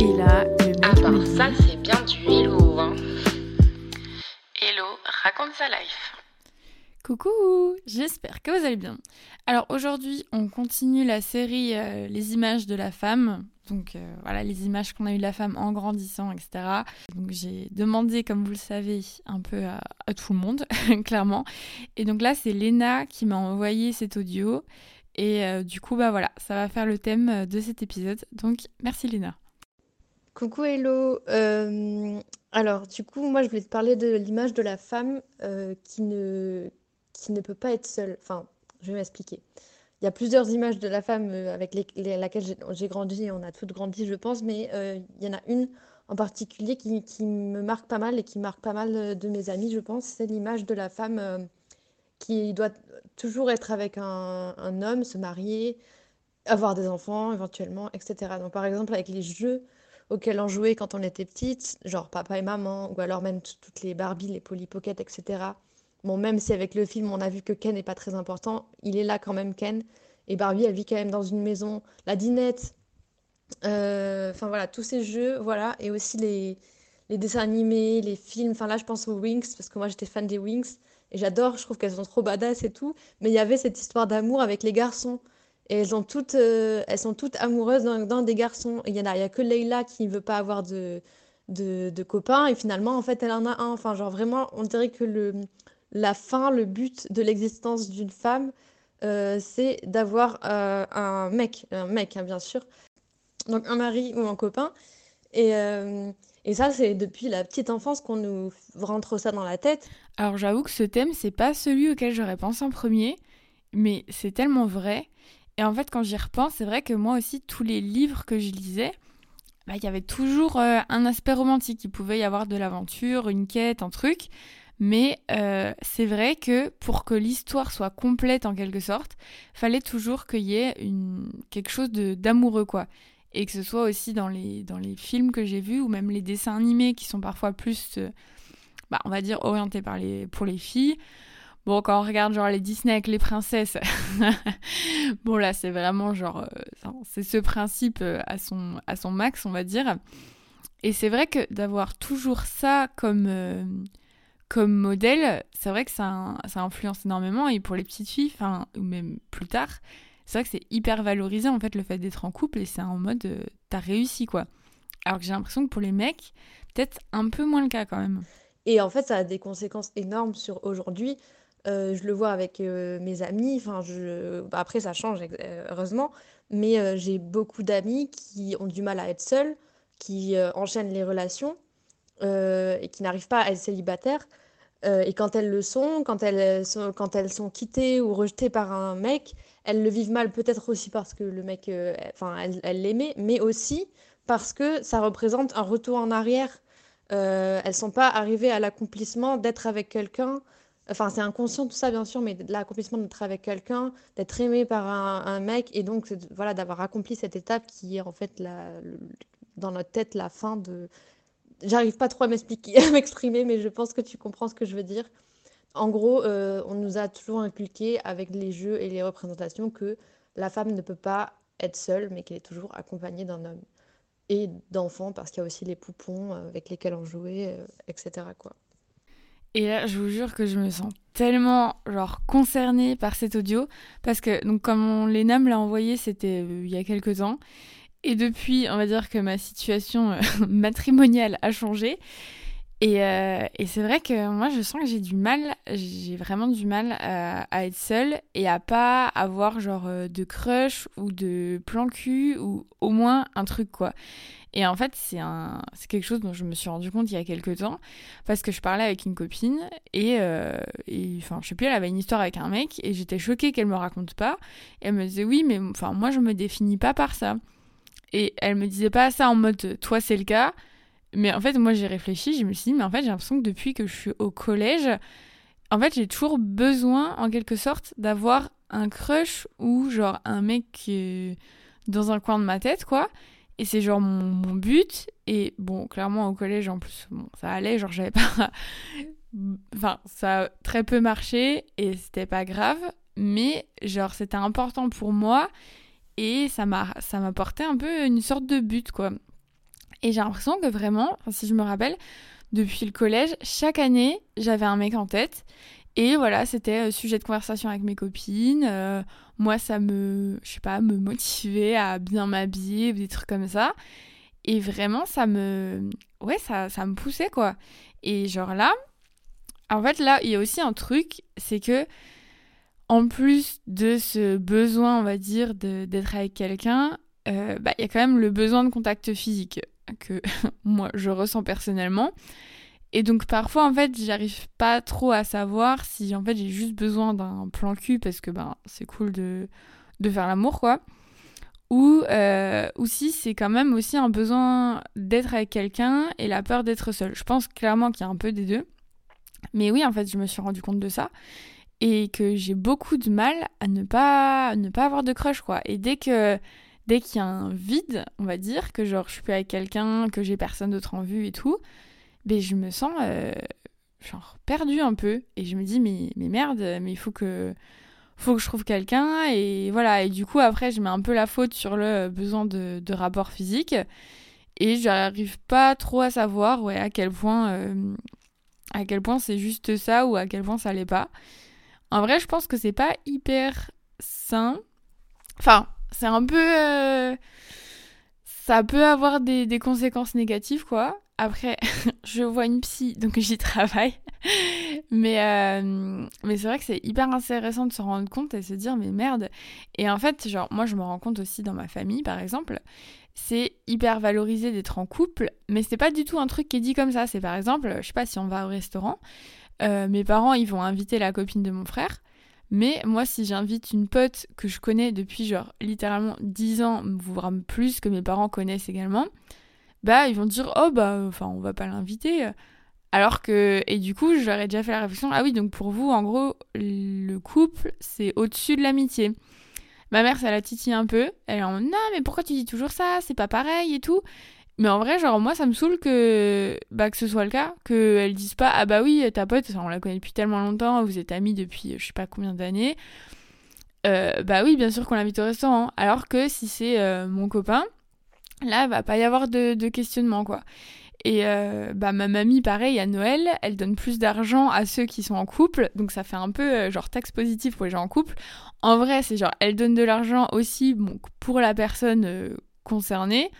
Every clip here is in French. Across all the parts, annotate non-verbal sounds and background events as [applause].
Et là, le mec À part me dit, ça, c'est bien du hello. Hein. Hello, raconte sa life. Coucou, j'espère que vous allez bien. Alors aujourd'hui, on continue la série euh, Les images de la femme. Donc euh, voilà, les images qu'on a eues de la femme en grandissant, etc. Donc j'ai demandé, comme vous le savez, un peu à, à tout le monde, [laughs] clairement. Et donc là, c'est Léna qui m'a envoyé cet audio. Et euh, du coup, bah voilà, ça va faire le thème de cet épisode. Donc merci Léna. Coucou Hello. Euh, alors du coup moi je voulais te parler de l'image de la femme euh, qui ne qui ne peut pas être seule. Enfin je vais m'expliquer. Il y a plusieurs images de la femme euh, avec les, laquelle j'ai grandi et on a toutes grandi je pense, mais il y en a une en particulier qui, qui me marque pas mal et qui marque pas mal de mes amis je pense. C'est l'image de la femme qui doit toujours être avec un, un homme, se marier, avoir des enfants éventuellement, etc. Donc par exemple avec les jeux auxquels on jouait quand on était petite, genre papa et maman, ou alors même toutes les Barbie, les Polly Pocket, etc. Bon, même si avec le film on a vu que Ken n'est pas très important, il est là quand même Ken. Et Barbie, elle vit quand même dans une maison. La dinette, euh, enfin voilà, tous ces jeux, voilà. Et aussi les, les dessins animés, les films. Enfin là, je pense aux Wings, parce que moi j'étais fan des Wings. Et j'adore, je trouve qu'elles sont trop badass et tout. Mais il y avait cette histoire d'amour avec les garçons. Et euh, elles sont toutes amoureuses d'un des garçons. Il y en a, y a que Leila qui ne veut pas avoir de, de, copain. Et finalement, en fait, elle en a un. Enfin, genre vraiment, on dirait que la fin, le but de l'existence d'une femme, euh, c'est d'avoir euh, un mec. Un mec, hein, bien sûr. Donc un mari ou un copain. Et, et ça, c'est depuis la petite enfance qu'on nous rentre ça dans la tête. Alors j'avoue que ce thème, c'est pas celui auquel j'aurais pensé en premier, mais c'est tellement vrai. Et en fait, quand j'y repense, c'est vrai que moi aussi, tous les livres que je lisais, bah, il y avait toujours euh, un aspect romantique. Il pouvait y avoir de l'aventure, une quête, un truc. Mais euh, c'est vrai que pour que l'histoire soit complète en quelque sorte, fallait toujours qu'il y ait quelque chose d'amoureux, quoi. Et que ce soit aussi dans les, films que j'ai vus ou même les dessins animés qui sont parfois plus, euh, bah, on va dire, orientés pour les filles. Bon, quand on regarde genre les Disney avec les princesses, [laughs] bon là c'est vraiment genre, euh, c'est ce principe euh, à son, à son max, on va dire. Et c'est vrai que d'avoir toujours ça comme, euh, comme modèle, c'est vrai que ça, ça influence énormément. Et pour les petites filles, enfin, ou même plus tard, c'est vrai que c'est hyper valorisé en fait le fait d'être en couple et c'est en mode t'as réussi quoi. Alors que j'ai l'impression que pour les mecs, peut-être un peu moins le cas quand même. Et en fait, ça a des conséquences énormes sur aujourd'hui. Euh, je le vois avec euh, mes amis. Enfin, bah, après, ça change, euh, heureusement. Mais j'ai beaucoup d'amis qui ont du mal à être seuls, qui enchaînent les relations et qui n'arrivent pas à être célibataires. Et quand elles le sont, quand elles sont, quand elles sont quittées ou rejetées par un mec, elles le vivent mal, peut-être aussi parce que le mec, enfin, elle, l'aimait, mais aussi parce que ça représente un retour en arrière. Elles sont pas arrivées à l'accomplissement d'être avec quelqu'un. Enfin, c'est inconscient tout ça, bien sûr, mais l'accomplissement d'être avec quelqu'un, d'être aimé par un, mec, et donc voilà, d'avoir accompli cette étape qui est en fait dans notre tête la fin de. J'arrive pas trop à m'expliquer, [laughs] à m'exprimer, mais je pense que tu comprends ce que je veux dire. En gros, euh, on nous a toujours inculqué avec les jeux et les représentations que la femme ne peut pas être seule, mais qu'elle est toujours accompagnée d'un homme et d'enfants, parce qu'il y a aussi les poupons euh, avec lesquels on jouait, etc. Et là, je vous jure que je me sens tellement genre concernée par cet audio parce que donc comme on, l'a envoyé, c'était euh, il y a quelques temps et depuis, on va dire que ma situation euh, [laughs] matrimoniale a changé et, euh, et c'est vrai que moi je sens que j'ai du mal, j'ai vraiment du mal à, à être seule et à pas avoir genre de crush ou de plan cul ou au moins un truc quoi. Et en fait, c'est un, c'est quelque chose dont je me suis rendu compte il y a quelques temps parce que je parlais avec une copine et, euh, et enfin, sais plus, elle avait une histoire avec un mec et j'étais choquée qu'elle me raconte pas. Et elle me disait oui, mais enfin, moi je me définis pas par ça. Et elle me disait pas ça en mode toi c'est le cas. Mais en fait, moi j'ai réfléchi, je me suis dit, mais en fait, j'ai l'impression que depuis que je suis au collège, en fait, j'ai toujours besoin, en quelque sorte, d'avoir un crush ou genre un mec dans un coin de ma tête, quoi. Et c'est genre mon, but. Et bon, clairement, au collège, en plus, ça allait, genre j'avais pas. [laughs] Enfin, ça a très peu marché et c'était pas grave. Mais genre, c'était important pour moi et ça m'a m'apportait un peu une sorte de but, quoi. Et j'ai l'impression que vraiment, si je me rappelle, depuis le collège, chaque année, j'avais un mec en tête. Et voilà, c'était euh, sujet de conversation avec mes copines. Euh, moi, ça me, je sais pas, me motivait à bien m'habiller, des trucs comme ça. Et vraiment, ça me, ouais, ça, ça me poussait quoi. Et genre là, en fait, là, il y a aussi un truc, c'est que en plus de ce besoin, on va dire, d'être avec quelqu'un, euh, bah, il y a quand même le besoin de contact physique que [laughs] moi je ressens personnellement. Et donc parfois en fait j'arrive pas trop à savoir si en fait j'ai juste besoin d'un plan cul parce que ben c'est cool de, de faire l'amour quoi. Ou, euh, ou si c'est quand même aussi un besoin d'être avec quelqu'un et la peur d'être seule. Je pense clairement qu'il y a un peu des deux. Mais oui en fait je me suis rendu compte de ça et que j'ai beaucoup de mal à ne pas, ne pas avoir de crush quoi. Et dès que dès qu'il y a un vide, on va dire, que genre je suis plus avec quelqu'un, que j'ai personne d'autre en vue et tout, ben je me sens euh, genre perdue un peu et je me dis mais, mais merde, mais il faut que faut que je trouve quelqu'un et voilà et du coup après je mets un peu la faute sur le besoin de, de rapport physique et j'arrive pas trop à savoir ouais à quel point euh, à quel point c'est juste ça ou à quel point ça l'est pas. En vrai, je pense que c'est pas hyper sain. Enfin, c'est un peu. Euh, ça peut avoir des, conséquences négatives, quoi. Après, [laughs] je vois une psy, donc j'y travaille. mais euh, mais c'est vrai que c'est hyper intéressant de se rendre compte et se dire, mais merde. Et en fait, genre, moi, je me rends compte aussi dans ma famille, par exemple, c'est hyper valorisé d'être en couple, mais c'est pas du tout un truc qui est dit comme ça. C'est par exemple, je sais pas si on va au restaurant, euh, mes parents, ils vont inviter la copine de mon frère. Mais moi, si j'invite une pote que je connais depuis genre littéralement 10 ans, voire plus, que mes parents connaissent également, bah ils vont dire oh bah enfin on va pas l'inviter. Alors que et du coup, j'aurais déjà fait la réflexion ah oui donc pour vous en gros le couple c'est au-dessus de l'amitié. Ma mère ça la titille un peu, elle est en non mais pourquoi tu dis toujours ça, c'est pas pareil et tout. Mais en vrai, genre, moi, ça me saoule que, bah, ce soit le cas, qu'elles disent pas, ah bah oui, ta pote, on la connaît depuis tellement longtemps, vous êtes amis depuis je sais pas combien d'années. Euh, bah oui, bien sûr qu'on l'invite au restaurant. Alors que si c'est euh, mon copain, là, va pas y avoir de, questionnement, quoi. Et euh, bah, ma mamie, pareil, à Noël, elle donne plus d'argent à ceux qui sont en couple. Donc ça fait un peu genre taxe positive pour les gens en couple. En vrai, c'est genre, elle donne de l'argent aussi bon, pour la personne concernée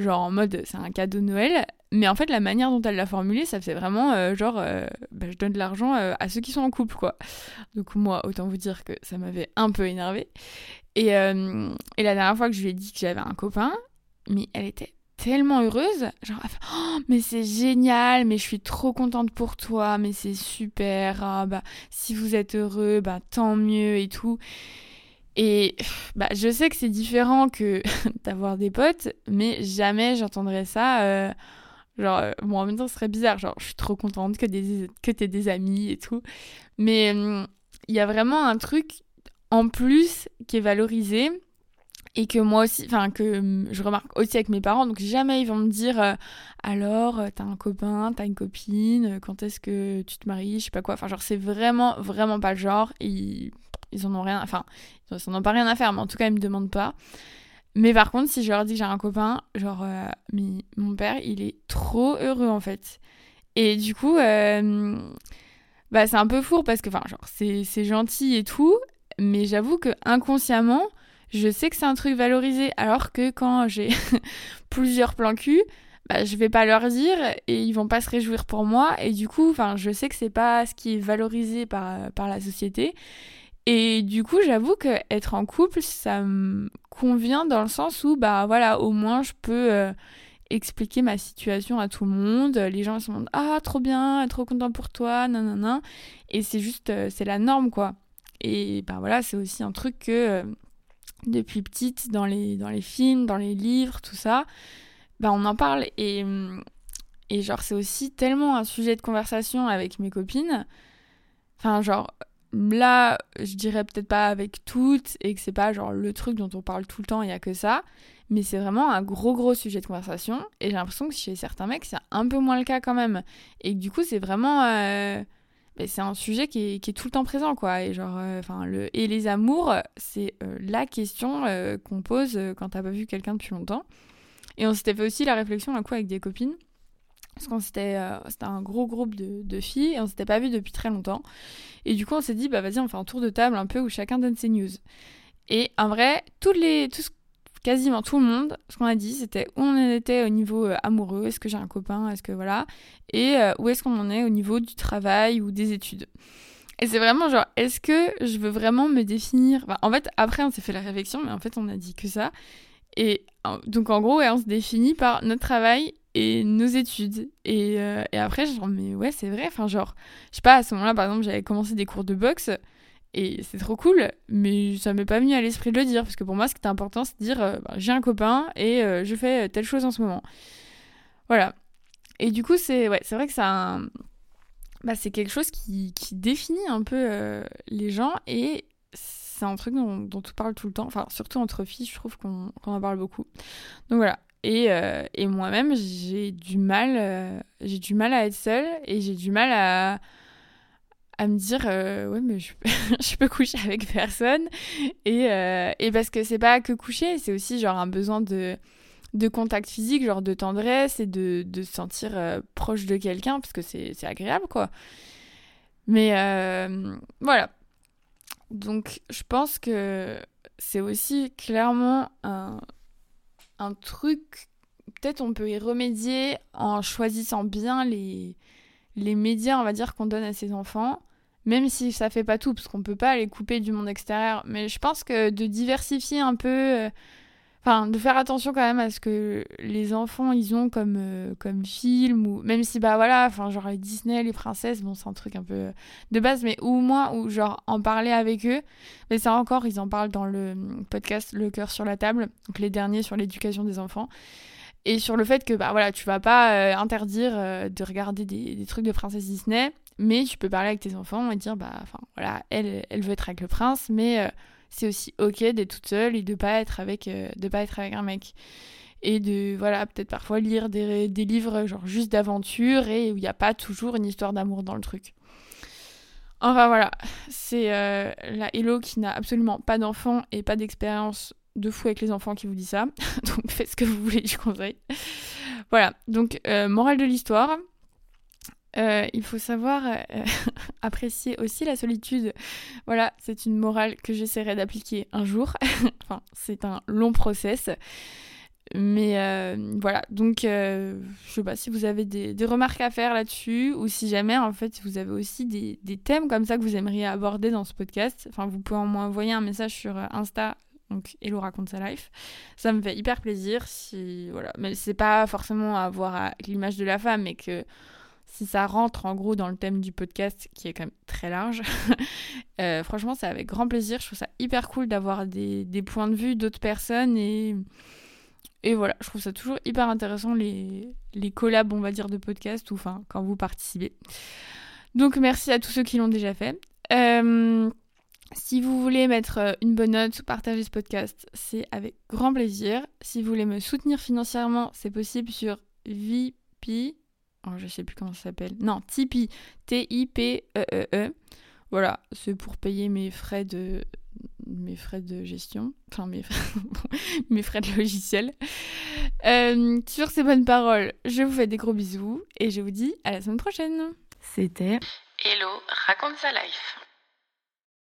genre en mode c'est un cadeau de Noël. Mais en fait, la manière dont elle l'a formulé, ça fait vraiment euh, genre euh, bah, je donne de l'argent euh, à ceux qui sont en couple, quoi. Donc, moi, autant vous dire que ça m'avait un peu énervé. Et, et la dernière fois que je lui ai dit que j'avais un copain, mais elle était tellement heureuse. Genre, oh, mais c'est génial, mais je suis trop contente pour toi, mais c'est super. Ah, bah, si vous êtes heureux, bah, tant mieux et tout. Et bah, je sais que c'est différent que [laughs] d'avoir des potes, mais jamais j'entendrais ça. Euh, genre, euh, bon, en même temps, ce serait bizarre. Genre, je suis trop contente que, des, que t'aies des amis et tout. Mais hum, il y a vraiment un truc en plus qui est valorisé et que moi aussi, enfin, que hum, je remarque aussi avec mes parents. Donc, jamais ils vont me dire euh, alors, t'as un copain, t'as une copine, quand est-ce que tu te maries, je sais pas quoi. Enfin, genre, c'est vraiment, vraiment pas le genre. Ils en ont rien, enfin, ils en ont pas rien à faire, mais en tout cas, ils me demandent pas. Mais par contre, si je leur dis que j'ai un copain, genre, euh, mon père, il est trop heureux en fait. Et du coup, euh, bah, c'est un peu four parce que, enfin, genre, c'est gentil et tout, mais j'avoue que inconsciemment, je sais que c'est un truc valorisé, alors que quand j'ai [laughs] plusieurs plans cul, bah, je vais pas leur dire et ils vont pas se réjouir pour moi. Et du coup, enfin, je sais que c'est pas ce qui est valorisé par, par la société. Et du coup, j'avoue que être en couple, ça me convient dans le sens où, bah voilà, au moins je peux euh, expliquer ma situation à tout le monde. Les gens se demandent Ah, trop bien, trop content pour toi, nanana. Et c'est juste, euh, c'est la norme, quoi. Et bah voilà, c'est aussi un truc que euh, depuis petite, dans les, dans les films, dans les livres, tout ça, bah on en parle. Et, et genre, c'est aussi tellement un sujet de conversation avec mes copines. Enfin, genre, là, je dirais peut-être pas avec toutes et que c'est pas genre le truc dont on parle tout le temps, il y a que ça, mais c'est vraiment un gros gros sujet de conversation et j'ai l'impression que chez certains mecs c'est un peu moins le cas quand même. Et du coup c'est vraiment euh, c'est un sujet qui est, qui est, tout le temps présent quoi. Et genre euh, enfin le et les amours c'est euh, la question qu'on pose quand t'as pas vu quelqu'un depuis longtemps. Et on s'était fait aussi la réflexion un coup avec des copines. Parce qu'on s'était, euh, c'était un gros groupe de, filles et on s'était pas vu depuis très longtemps. Et du coup, on s'est dit, bah vas-y, on fait un tour de table un peu où chacun donne ses news. Et en vrai, toutes les, quasiment tout le monde, ce qu'on a dit, c'était où on en était au niveau euh, amoureux, est-ce que j'ai un copain, est-ce que voilà, et euh, où est-ce qu'on en est au niveau du travail ou des études. Et c'est vraiment genre, est-ce que je veux vraiment me définir? En fait, après, on s'est fait la réflexion, mais en fait, on a dit que ça. Et donc, en gros, on se définit par notre travail et nos études. Et, euh, et après, genre, mais ouais, c'est vrai. Enfin, genre, je sais pas, à ce moment-là, par exemple, j'avais commencé des cours de boxe. Et c'est trop cool, mais ça m'est pas venu à l'esprit de le dire, parce que pour moi, ce qui était important, c'est de dire euh, bah, j'ai un copain et euh, je fais telle chose en ce moment. Voilà. Et du coup, c'est ouais, vrai que ça bah, c'est quelque chose qui, qui, définit un peu euh, les gens et c'est un truc dont, dont, on parle tout le temps, enfin, surtout entre filles, je trouve qu'on en parle beaucoup. Donc voilà. Et, et moi-même, j'ai du mal, j'ai du mal à être seule et j'ai du mal à à me dire euh, ouais mais je, [laughs] je, peux coucher avec personne. Et, euh, et parce que c'est pas que coucher c'est aussi genre un besoin de de contact physique genre de tendresse et de, de se sentir euh, proche de quelqu'un parce que c'est agréable quoi. Mais voilà. Donc je pense que c'est aussi clairement un, un truc peut-être on peut y remédier en choisissant bien les les médias, on va dire, qu'on donne à ses enfants même si ça fait pas tout, parce qu'on peut pas les couper du monde extérieur. Mais je pense que de diversifier un peu, euh, enfin, de faire attention quand même à ce que les enfants ils ont comme, euh, comme film, ou même si, bah voilà, enfin, genre Disney, les princesses, bon, c'est un truc un peu de base, mais au moins, ou genre en parler avec eux. Mais ça encore, ils en parlent dans le podcast Le cœur sur la table, donc les derniers sur l'éducation des enfants et sur le fait que bah voilà tu vas pas euh, interdire de regarder des, des, trucs de princesse Disney mais tu peux parler avec tes enfants et dire, bah, enfin, voilà, elle, elle veut être avec le prince, mais euh, c'est aussi ok d'être toute seule et de pas être avec, euh, de pas être avec un mec. Et de, voilà, peut-être parfois lire des, des, livres genre juste d'aventure et où il n'y a pas toujours une histoire d'amour dans le truc. Enfin voilà, c'est euh, la Hello qui n'a absolument pas d'enfants et pas d'expérience de fou avec les enfants qui vous dit ça. [laughs] donc faites ce que vous voulez du conseil. Voilà, donc morale de l'histoire, euh, il faut savoir euh, [laughs] apprécier aussi la solitude. Voilà, c'est une morale que j'essaierai d'appliquer un jour. [laughs] enfin, c'est un long process. Mais euh, voilà, donc je sais pas si vous avez des, remarques à faire là-dessus ou si jamais en fait vous avez aussi des, thèmes comme ça que vous aimeriez aborder dans ce podcast. Enfin, vous pouvez m'envoyer un message sur Insta donc Hello raconte sa life. Ça me fait hyper plaisir si voilà, mais c'est pas forcément à voir avec l'image de la femme mais que si ça rentre en gros dans le thème du podcast qui est quand même très large, [laughs] euh, franchement c'est avec grand plaisir. Je trouve ça hyper cool d'avoir des, points de vue d'autres personnes et, et voilà, je trouve ça toujours hyper intéressant les, les collabs on va dire de podcast ou enfin quand vous participez. Donc merci à tous ceux qui l'ont déjà fait. Euh, si vous voulez mettre euh, une bonne note ou partager ce podcast, c'est avec grand plaisir. Si vous voulez me soutenir financièrement, c'est possible sur VP Oh, je sais plus comment ça s'appelle. Non, Tipeee. T-I-P-E-E-E. -E -E. Voilà, c'est pour payer mes frais de mes frais de gestion, enfin mes frais, [laughs] mes frais de logiciel. Euh, sur ces bonnes paroles, je vous fais des gros bisous et je vous dis à la semaine prochaine. C'était Hello, raconte sa life.